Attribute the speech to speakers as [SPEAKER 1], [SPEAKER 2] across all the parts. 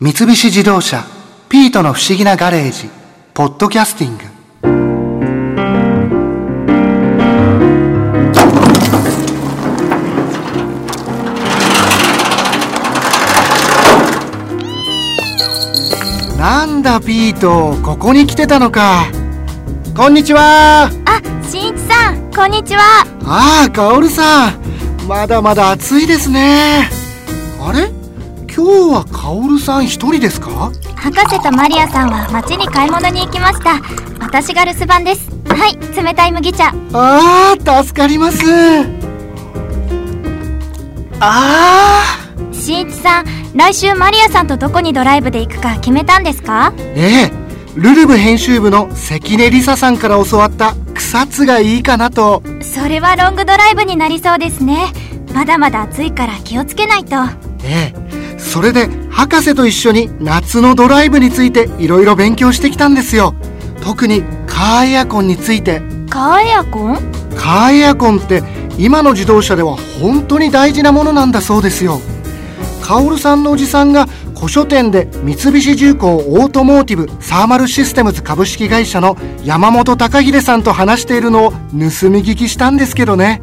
[SPEAKER 1] 三菱自動車「ピートの不思議なガレージ」「ポッドキャスティング」なんだピートここに来てたのか。こんにちは。
[SPEAKER 2] あ、しんいちさん、こんにちは。
[SPEAKER 1] ああカオルさん。まだまだ暑いですね。あれ？今日はカオルさん一人ですか？
[SPEAKER 2] 博士とマリアさんは町に買い物に行きました。私が留守番です。はい、冷たい麦茶。
[SPEAKER 1] ああ助かりますああ
[SPEAKER 2] しんいちさん、来週マリアさんとどこにドライブで行くか決めたんですか？
[SPEAKER 1] ええルルブ編集部の関根梨沙さんから教わった草津がいいかなと
[SPEAKER 2] それはロングドライブになりそうですね。まだまだ暑いから気をつけないと。
[SPEAKER 1] ええそれで博士と一緒に夏のドライブについていろいろ勉強してきたんですよ。特にカーエアコンについて。
[SPEAKER 2] カーエアコン？
[SPEAKER 1] カーエアコンって今の自動車では本当に大事なものなんだそうですよ。カオルさんのおじさんが古書店で三菱重工オートモーティブサーマルシステムズ株式会社の山本隆秀さんと話しているのを盗み聞きしたんですけどね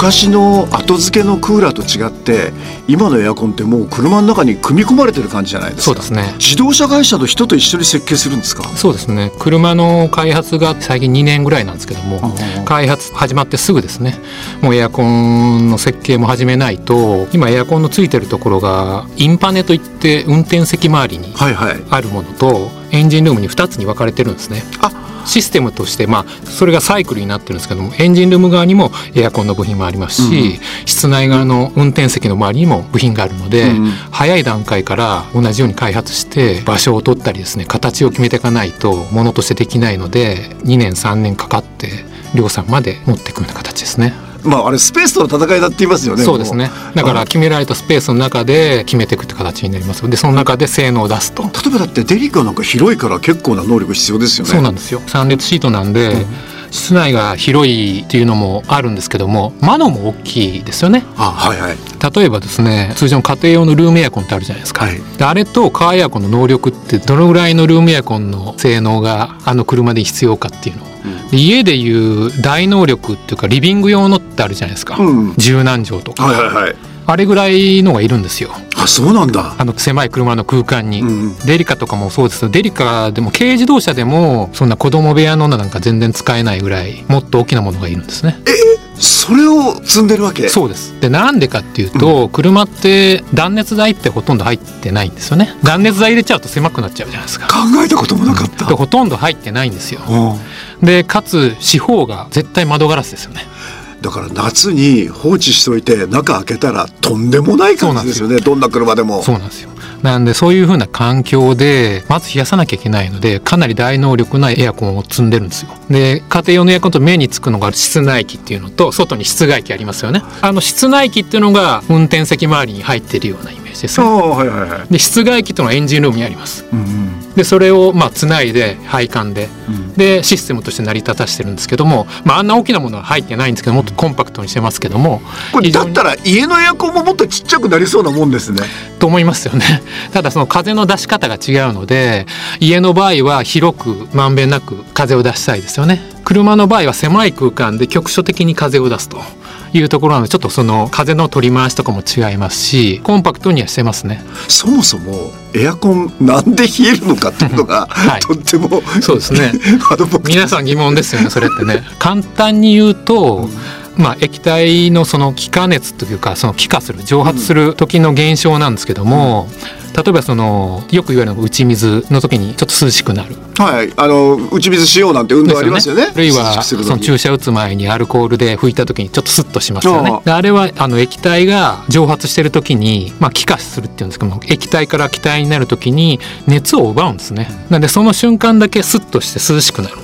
[SPEAKER 3] 昔の後付けのクーラーと違って今のエアコンってもう車の中に組み込まれてる感じじゃないですか。
[SPEAKER 4] そうですね。
[SPEAKER 3] 自動車会社の人と一緒に設計するんですか？
[SPEAKER 4] そうですね。車の開発が最近2年ぐらいなんですけども開発始まってすぐですね。もうエアコンの設計も始めないと今エアコンのついてるところがインパネといって運転席周りに
[SPEAKER 3] はいはい。
[SPEAKER 4] あるものとエンジンルームに2つに分かれてるんですね。
[SPEAKER 3] あ
[SPEAKER 4] システムとして、まあ、それがサイクルになってるんですけどもエンジンルーム側にもエアコンの部品もありますし、室内側の運転席の周りにも部品があるので、
[SPEAKER 3] うん
[SPEAKER 4] 早い段階から同じように開発して場所を取ったりですね形を決めていかないとものとしてできないので2年3年かかって量産まで持っていくような形ですね。
[SPEAKER 3] まああれスペースとの戦いだって言いますよね
[SPEAKER 4] そうですね。だから決められたスペースの中で決めていくって形になります。でその中で性能を出すと。
[SPEAKER 3] 例えばだってデリカなんか広いから結構な能力必要ですよね。
[SPEAKER 4] そうなんですよ。3列シートなんで、室内が広いっていうのもあるんですけども窓も大きいですよね。
[SPEAKER 3] あはいはい。
[SPEAKER 4] 例えばですね通常の家庭用のルームエアコンってあるじゃないですか、
[SPEAKER 3] はい。
[SPEAKER 4] であれとカーエアコンの能力ってどのぐらいのルームエアコンの性能があの車で必要かっていうのを、で家でいう大能力っていうかリビング用のってあるじゃないですか、
[SPEAKER 3] うん。
[SPEAKER 4] 十何畳とか、
[SPEAKER 3] はいはいはい。
[SPEAKER 4] あれぐらいのがいるんですよ
[SPEAKER 3] あそうなんだ。
[SPEAKER 4] あの狭い車の空間に、
[SPEAKER 3] うん
[SPEAKER 4] デリカとかもそうです。けどデリカでも軽自動車でもそんな子供部屋のなんか全然使えないぐらいもっと大きなものがいるんですね。
[SPEAKER 3] それを積んでるわけ？
[SPEAKER 4] そうです。でなんでかっていうと、車って断熱材ってほとんど入ってないんですよね。断熱材入れちゃうと狭くなっちゃうじゃないですか。
[SPEAKER 3] 考えたこともなかった、
[SPEAKER 4] でほとんど入ってないんですよ。
[SPEAKER 3] うん。
[SPEAKER 4] でかつ四方が絶対窓ガラスですよね
[SPEAKER 3] だから夏に放置しといて中開けたらとんでもない感じですよね。どんな車でも。
[SPEAKER 4] そうなんですよなんでそういう風な環境でまず冷やさなきゃいけないのでかなり大能力なエアコンを積んでるんですよ。で家庭用のエアコンと目につくのが室内機っていうのと外に室外機ありますよね。あの室内機っていうのが運転席周りに入ってるようなイメージです
[SPEAKER 3] あ
[SPEAKER 4] ね。
[SPEAKER 3] あはいはいはい、
[SPEAKER 4] で室外機とのはエンジンルームにあります。
[SPEAKER 3] うんうん。
[SPEAKER 4] でそれをまあつないで配管で、でシステムとして成り立たしてるんですけども、まあ、あんな大きなものは入ってないんですけどもっとコンパクトにしてますけども
[SPEAKER 3] これだったら家のエアコンももっとちっちゃくなりそうなもんですね。
[SPEAKER 4] と思いますよねただその風の出し方が違うので家の場合は広くまんべんなく風を出したいですよね。車の場合は狭い空間で局所的に風を出すというところなのでちょっとその風の取り回しとかも違いますしコンパクトにはしてますね。
[SPEAKER 3] そもそもエアコンなんで冷えるのかっていうのが、
[SPEAKER 4] はい。
[SPEAKER 3] とっても
[SPEAKER 4] そうですね。皆さん疑問ですよねそれってね。簡単に言うと、まあ、液体のその気化熱というかその気化する蒸発する時の現象なんですけども、例えばそのよく言われるのが打ち水の時にちょっと涼しくなる
[SPEAKER 3] はいあの打ち水しようなんて運動ありますよね
[SPEAKER 4] あるいはその注射打つ前にアルコールで拭いた時にちょっとスッとしますよ
[SPEAKER 3] あ
[SPEAKER 4] ね。であれはあの液体が蒸発してる時に、まあ、気化するっていうんですけども液体から気体になる時に熱を奪うんですね。なんでその瞬間だけスッとして涼しくなる。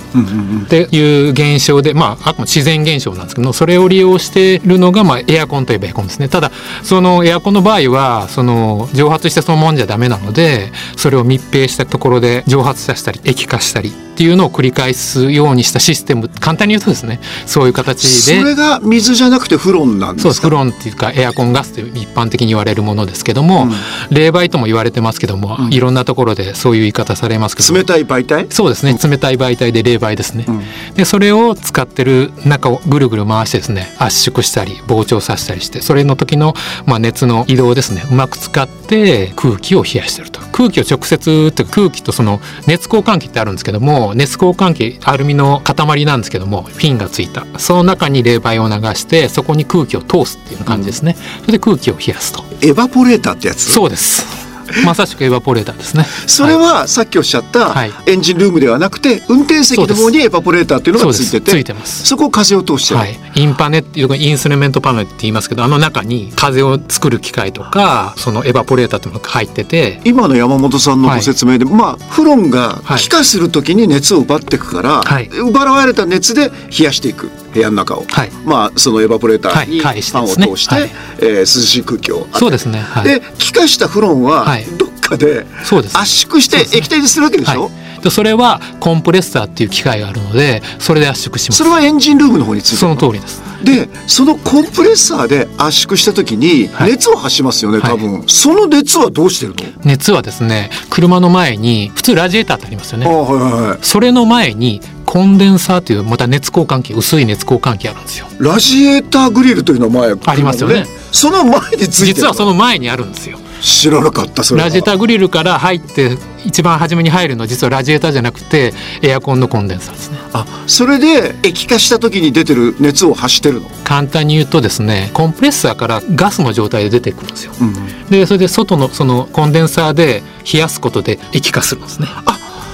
[SPEAKER 4] っていう現象で、まあ、あくまで自然現象なんですけどそれを利用しているのが、まあ、エアコンといえばエアコンですね。ただそのエアコンの場合はその蒸発してそのもんじゃダメなのでそれを密閉したところで蒸発させたり液化したりっていうのを繰り返すようにしたシステム簡単に言うとですねそういう形
[SPEAKER 3] そ
[SPEAKER 4] で
[SPEAKER 3] れが水じゃなくてフロンなんですか？
[SPEAKER 4] そうフロンっていうかエアコンガスという一般的に言われるものですけども、冷媒とも言われてますけども、いろんなところでそういう言い方されますけども。
[SPEAKER 3] 冷たい媒体？
[SPEAKER 4] そうですね冷たい媒体で冷媒ですね、
[SPEAKER 3] ん。
[SPEAKER 4] でそれを使ってる中をぐるぐる回してですね圧縮したり膨張させたりしてそれの時の、まあ、熱の移動をですねうまく使って空気を冷やしてると空気を直接って空気とその熱交換器ってあるんですけども熱交換器アルミの塊なんですけどもフィンがついた。その中に冷媒を流してそこに空気を通すっていう感じですね、それで空気を冷やすと。
[SPEAKER 3] エバポレーターってやつ？
[SPEAKER 4] そうですまさしくエバポレーターですね。
[SPEAKER 3] それはさっきおっしゃった
[SPEAKER 4] はい。
[SPEAKER 3] エンジンルームではなくて運転席の方にエバポレーターっていうのがついて
[SPEAKER 4] そうです。つ
[SPEAKER 3] て
[SPEAKER 4] いてます。
[SPEAKER 3] そこを風を通して。る、
[SPEAKER 4] はい、インパネっていうかインストゥルメントパネルって言いますけどあの中に風を作る機械とかそのエバポレーターっていうのが入ってて。
[SPEAKER 3] 今の山本さんのご説明で、まあフロンが
[SPEAKER 4] はい。
[SPEAKER 3] 気化するときに熱を奪っていくから、
[SPEAKER 4] はい。
[SPEAKER 3] 奪われた熱で冷やしていく部屋の中を、
[SPEAKER 4] はい。
[SPEAKER 3] まあそのエバポレーターにファンを通して、
[SPEAKER 4] はい。
[SPEAKER 3] えー涼しい空気を
[SPEAKER 4] そうですね。はい。
[SPEAKER 3] で気化したフロンは
[SPEAKER 4] はい。
[SPEAKER 3] どっかで
[SPEAKER 4] そうです。
[SPEAKER 3] 圧縮して液体にするわけでしょ、
[SPEAKER 4] はい、でそれはコンプレッサーっていう機械があるのでそれで圧縮します。
[SPEAKER 3] それはエンジンルームの方につ
[SPEAKER 4] その通りです。
[SPEAKER 3] でそのコンプレッサーで圧縮した時に
[SPEAKER 4] はい。
[SPEAKER 3] 熱を発しますよね、多分、その熱はどうしてるの？
[SPEAKER 4] 熱はですね車の前に普通ラジエーターってありますよね。
[SPEAKER 3] あはいはいはい。
[SPEAKER 4] それの前にコンデンサーというまた熱交換器薄い熱交換器あるんですよ。
[SPEAKER 3] ラジエーターグリルというのは前
[SPEAKER 4] ありますよね。
[SPEAKER 3] その前についてる
[SPEAKER 4] 実はその前にあるんですよ。
[SPEAKER 3] 知らなかったそれは。
[SPEAKER 4] ラジエーターグリルから入って一番初めに入るのは実はラジエーターじゃなくてエアコンのコンデンサーですね。
[SPEAKER 3] あそれで液化した時に出てる熱を発してるの、
[SPEAKER 4] 簡単に言うとですねコンプレッサーからガスの状態で出てくるんですよ。
[SPEAKER 3] うん、
[SPEAKER 4] でそれで外のそのコンデンサーで冷やすことで液化するんですね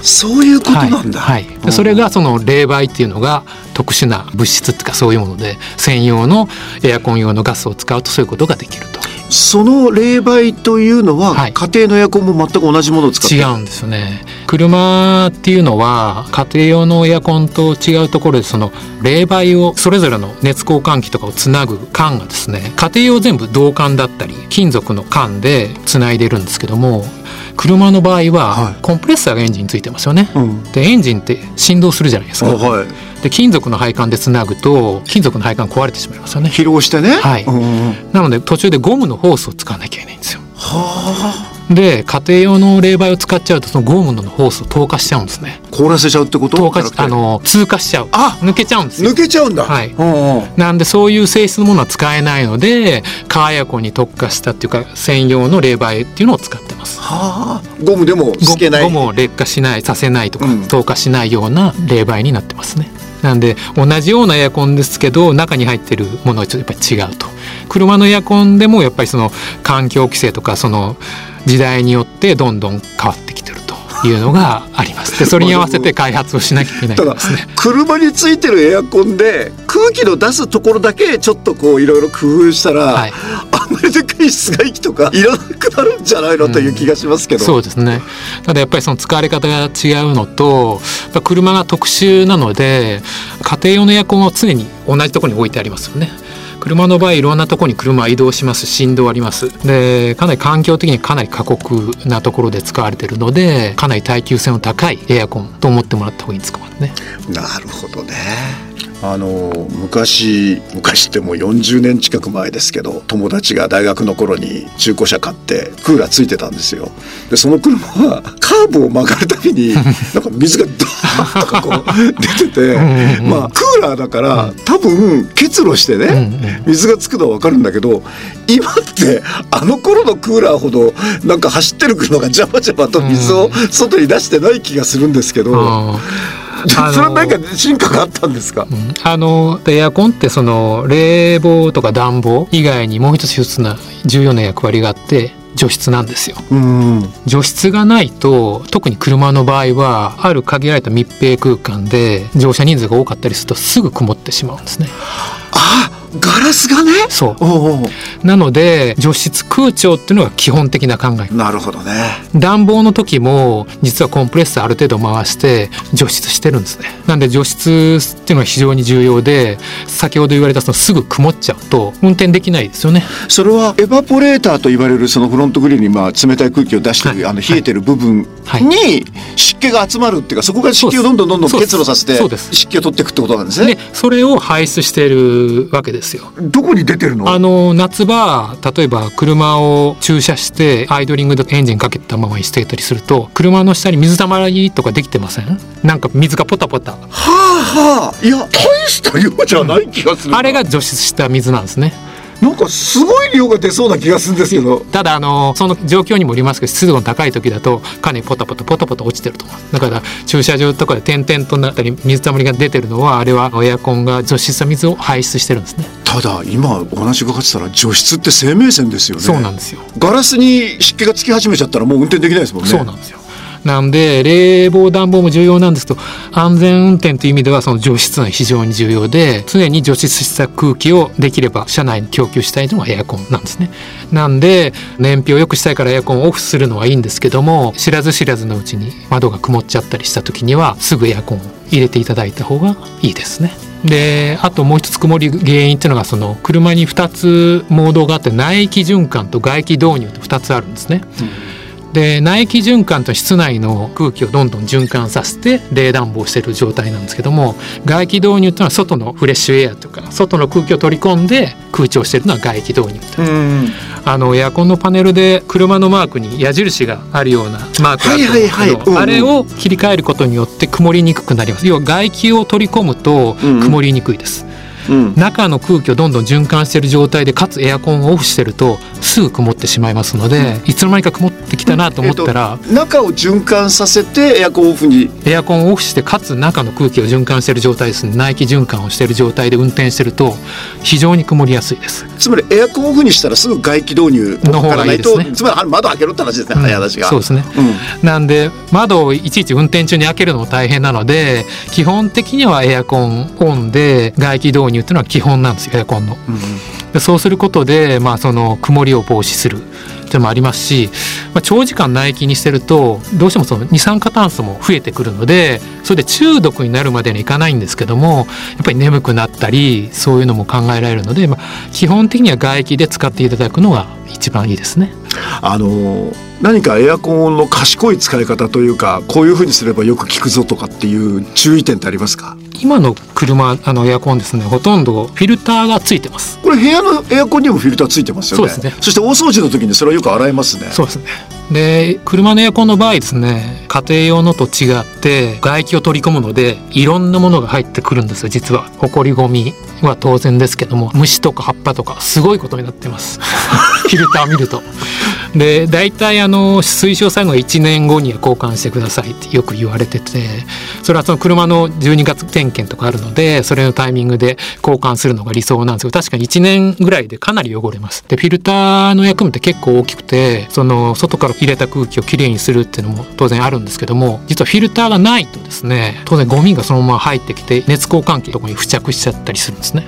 [SPEAKER 3] そういうことなんだ、
[SPEAKER 4] はいはい、でそれがその冷媒っていうのが特殊な物質っていうかそういうもので専用のエアコン用のガスを使うとそういうことができると。
[SPEAKER 3] その冷媒というのは、
[SPEAKER 4] はい。
[SPEAKER 3] 家庭のエアコンも全く同じものを使ってる？
[SPEAKER 4] 違うんですよね。車っていうのは家庭用のエアコンと違うところでその冷媒をそれぞれの熱交換器とかをつなぐ管がですね家庭用全部銅管だったり金属の管でつないでるんですけども車の場合は
[SPEAKER 3] はい。
[SPEAKER 4] コンプレッサーがエンジンについてますよね、
[SPEAKER 3] うん。
[SPEAKER 4] でエンジンって振動するじゃないですか。
[SPEAKER 3] あはい。
[SPEAKER 4] で金属の配管でつなぐと金属の配管壊れてしまいますよね。
[SPEAKER 3] 疲労してね。
[SPEAKER 4] はい。
[SPEAKER 3] うんうん
[SPEAKER 4] なので途中でゴムのホースを使わなきゃいけないんですよ。
[SPEAKER 3] は
[SPEAKER 4] で家庭用の冷媒を使っちゃうとそのゴムのホースを透過しちゃうんですね。
[SPEAKER 3] あ凍らせちゃうってこと？
[SPEAKER 4] 透過あの通過しちゃう。
[SPEAKER 3] あ！
[SPEAKER 4] 抜けちゃうんですよ。
[SPEAKER 3] 抜けちゃうんだ。
[SPEAKER 4] はい。
[SPEAKER 3] うんうん。
[SPEAKER 4] なんでそういう性質のものは使えないのでカーエアコンに特化したっていうか専用の冷媒っていうのを使ってます。
[SPEAKER 3] はあ。ゴムでも
[SPEAKER 4] ゴ
[SPEAKER 3] 透けない？
[SPEAKER 4] ゴムを劣化しないさせないとか、
[SPEAKER 3] うん。
[SPEAKER 4] 透過しないような冷媒になってますね。なんで同じようなエアコンですけど中に入ってるものはちょっとやっぱり違うと。車のエアコンでもやっぱりその環境規制とかその時代によってどんどん変わってきてるというのがあります。でそれに合わせて開発をしなきゃいけないですね。
[SPEAKER 3] 車についてるエアコンで空気の出すところだけちょっとこういろいろ工夫したら、
[SPEAKER 4] はい。
[SPEAKER 3] あんまりでかい室外機とかいらなくなるんじゃないのという気がしますけど、
[SPEAKER 4] そうですね。ただやっぱりその使われ方が違うのと車が特殊なので家庭用のエアコンは常に同じところに置いてありますよね車の場合いろんなところに車移動します振動あります。でかなり環境的にかなり過酷なところで使われているのでかなり耐久性の高いエアコンと思ってもらった方がいいんですかね。
[SPEAKER 3] なるほどね。あの昔昔ってもう40年近く前ですけど友達が大学の頃に中古車買ってクーラーついてたんですよ。でその車はカーブを曲がるたびに なんか水がドーンとかこう出ててまあクーラーだから多分結露してね、水がつくのは分かるんだけど今ってあの頃のクーラーほどなんか走ってる車がジャバジャバと水を外に出してない気がするんですけど、それは何か進化があったんですか、
[SPEAKER 4] うんあのエアコンってその冷房とか暖房以外にもう一つ一つな重要な役割があって除湿なんですよ。
[SPEAKER 3] うん。
[SPEAKER 4] 除湿がないと特に車の場合はある限られた密閉空間で乗車人数が多かったりするとすぐ曇ってしまうんですね。
[SPEAKER 3] あガラスがね？
[SPEAKER 4] そう。なので除湿空調っていうのが基本的な考え。
[SPEAKER 3] なるほどね。
[SPEAKER 4] 暖房の時も実はコンプレッサーある程度回して除湿してるんですね。なんで除湿っていうのは非常に重要で先ほど言われたそのすぐ曇っちゃうと運転できないですよね。
[SPEAKER 3] それはエバポレーターと言われるそのフロントグリルにまあ冷たい空気を出してる、
[SPEAKER 4] はい。
[SPEAKER 3] あの冷えてる部分
[SPEAKER 4] はい。
[SPEAKER 3] に湿気が集まるっていうかそこが湿気をどんどんどんどん結露させて湿気を取っていくってことなんですね。
[SPEAKER 4] でそれを排出しているわけですよ。
[SPEAKER 3] どこに出てるの？
[SPEAKER 4] あの夏場例えば車を駐車してアイドリングでエンジンかけたままにしていたりすると車の下に水たまりとかできてません？なんか水がポタポタ。
[SPEAKER 3] はあはあ。いや大した量じゃない気がするな。
[SPEAKER 4] あれが除湿した水なんですね。
[SPEAKER 3] なんかすごい量が出そうな気がするんですけど。
[SPEAKER 4] ただあのその状況にもよりますけど湿度の高い時だとかなりポタポタポタポタ落ちてると思うだから駐車場とかで点々となったり水たまりが出てるのはあれはエアコンが除湿した水を排出してるんですね
[SPEAKER 3] ただ今お話伺ってたら除湿って生命線ですよね。
[SPEAKER 4] そうなんですよ。
[SPEAKER 3] ガラスに湿気がつき始めちゃったらもう運転できないですもんね。
[SPEAKER 4] そうなんですよ。なんで冷房暖房も重要なんですけど安全運転という意味ではその除湿が非常に重要で常に除湿した空気をできれば車内に供給したいのがエアコンなんですね。なんで燃費を良くしたいからエアコンをオフするのはいいんですけども知らず知らずのうちに窓が曇っちゃったりした時にはすぐエアコンを入れていただいた方がいいですねであともう一つ曇り原因っていうのがその車に2つモードがあって内気循環と外気導入と2つあるんですね、で内気循環と室内の空気をどんどん循環させて冷暖房してる状態なんですけども外気導入っていうのは外のフレッシュエアとか外の空気を取り込んで空調してるのは外気導入
[SPEAKER 3] うん
[SPEAKER 4] あのエアコンのパネルで車のマークに矢印があるようなマークがあるんですけど、あれを切り替えることによって曇りにくくなります。要は外気を取り込むと曇りにくいです、
[SPEAKER 3] うん
[SPEAKER 4] 中の空気をどんどん循環している状態でかつエアコンをオフしてるとすぐ曇ってしまいますので、いつの間にか曇ってきたなと思ったら、
[SPEAKER 3] えっと中を循環させてエアコンオフに。
[SPEAKER 4] エアコンをオフしてかつ中の空気を循環している状態ですね。内気循環をしている状態で運転してると非常に曇りやすいです。
[SPEAKER 3] つまりエアコンオフにしたらすぐ外気導入を
[SPEAKER 4] の方がいいですね。
[SPEAKER 3] つまり窓開けろって話ですね、
[SPEAKER 4] うん。
[SPEAKER 3] 早話が。
[SPEAKER 4] そうですね。
[SPEAKER 3] うん。
[SPEAKER 4] なんで窓をいちいち運転中に開けるのも大変なので基本的にはエアコンオンで外気導入っていうのは基本なんですよエアコンの。でそうすることで、まあ、その曇りを防止するっていうのもありますし、まあ、長時間内気にしてるとどうしてもその二酸化炭素も増えてくるのでそれで中毒になるまでにはいかないんですけどもやっぱり眠くなったりそういうのも考えられるので、まあ、基本的には外気で使っていただくのが一番いいですね。
[SPEAKER 3] あの何かエアコンの賢い使い方というかこういうふうにすればよく効くぞとかっていう注意点ってありますか？
[SPEAKER 4] 今の車あのエアコンですねほとんどフィルターがついてます。
[SPEAKER 3] これ部屋のエアコンにもフィルターついてますよね
[SPEAKER 4] そうですね
[SPEAKER 3] そして大掃除の時にそれはよく洗えますね
[SPEAKER 4] そうですね。で車のエアコンの場合ですね家庭用のと違って外気を取り込むのでいろんなものが入ってくるんですよ実は埃ゴミは当然ですけども虫とか葉っぱとかすごいことになってます フィルター見ると。で大体あの推奨されるのが1年後には交換してくださいってよく言われててそれはその車の12月点検とかあるのでそれのタイミングで交換するのが理想なんですけど確かに1年ぐらいでかなり汚れます。でフィルターの役務って結構大きくてその外から入れた空気をきれいにするっていうのも当然あるんですけども実はフィルターがないとですね当然ゴミがそのまま入ってきて熱交換器のとこに付着しちゃったりするんですね。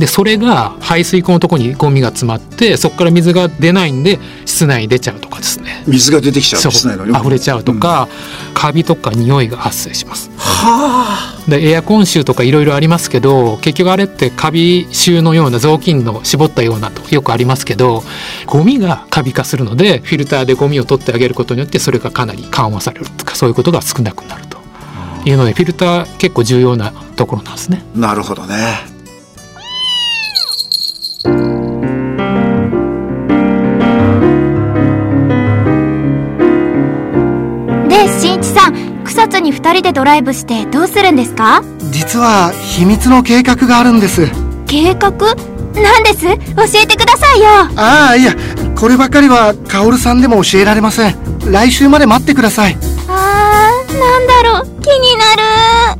[SPEAKER 4] でそれが排水口のところにゴミが詰まってそこから水が出ないんで室内に出ちゃうとかですね。
[SPEAKER 3] 水が出てきちゃう室内の
[SPEAKER 4] 溢れちゃうとか、カビとか匂いが発生します。
[SPEAKER 3] はあ。
[SPEAKER 4] でエアコン臭とかいろいろありますけど結局あれってカビ臭のような雑巾の絞ったようなとよくありますけどゴミがカビ化するのでフィルターでゴミを取ってあげることによってそれがかなり緩和されるとかそういうことが少なくなるというのでフィルター結構重要なところなんですね。
[SPEAKER 3] なるほどね
[SPEAKER 2] でしんいちさん草津に2人でドライブしてどうするんですか？
[SPEAKER 1] 実は秘密の計画があるんです。
[SPEAKER 2] 計画？なんです？教えてくださいよ。
[SPEAKER 1] ああいやこればかりはカオルさんでも教えられません。来週まで待ってください。
[SPEAKER 2] あーなんだろう。気になる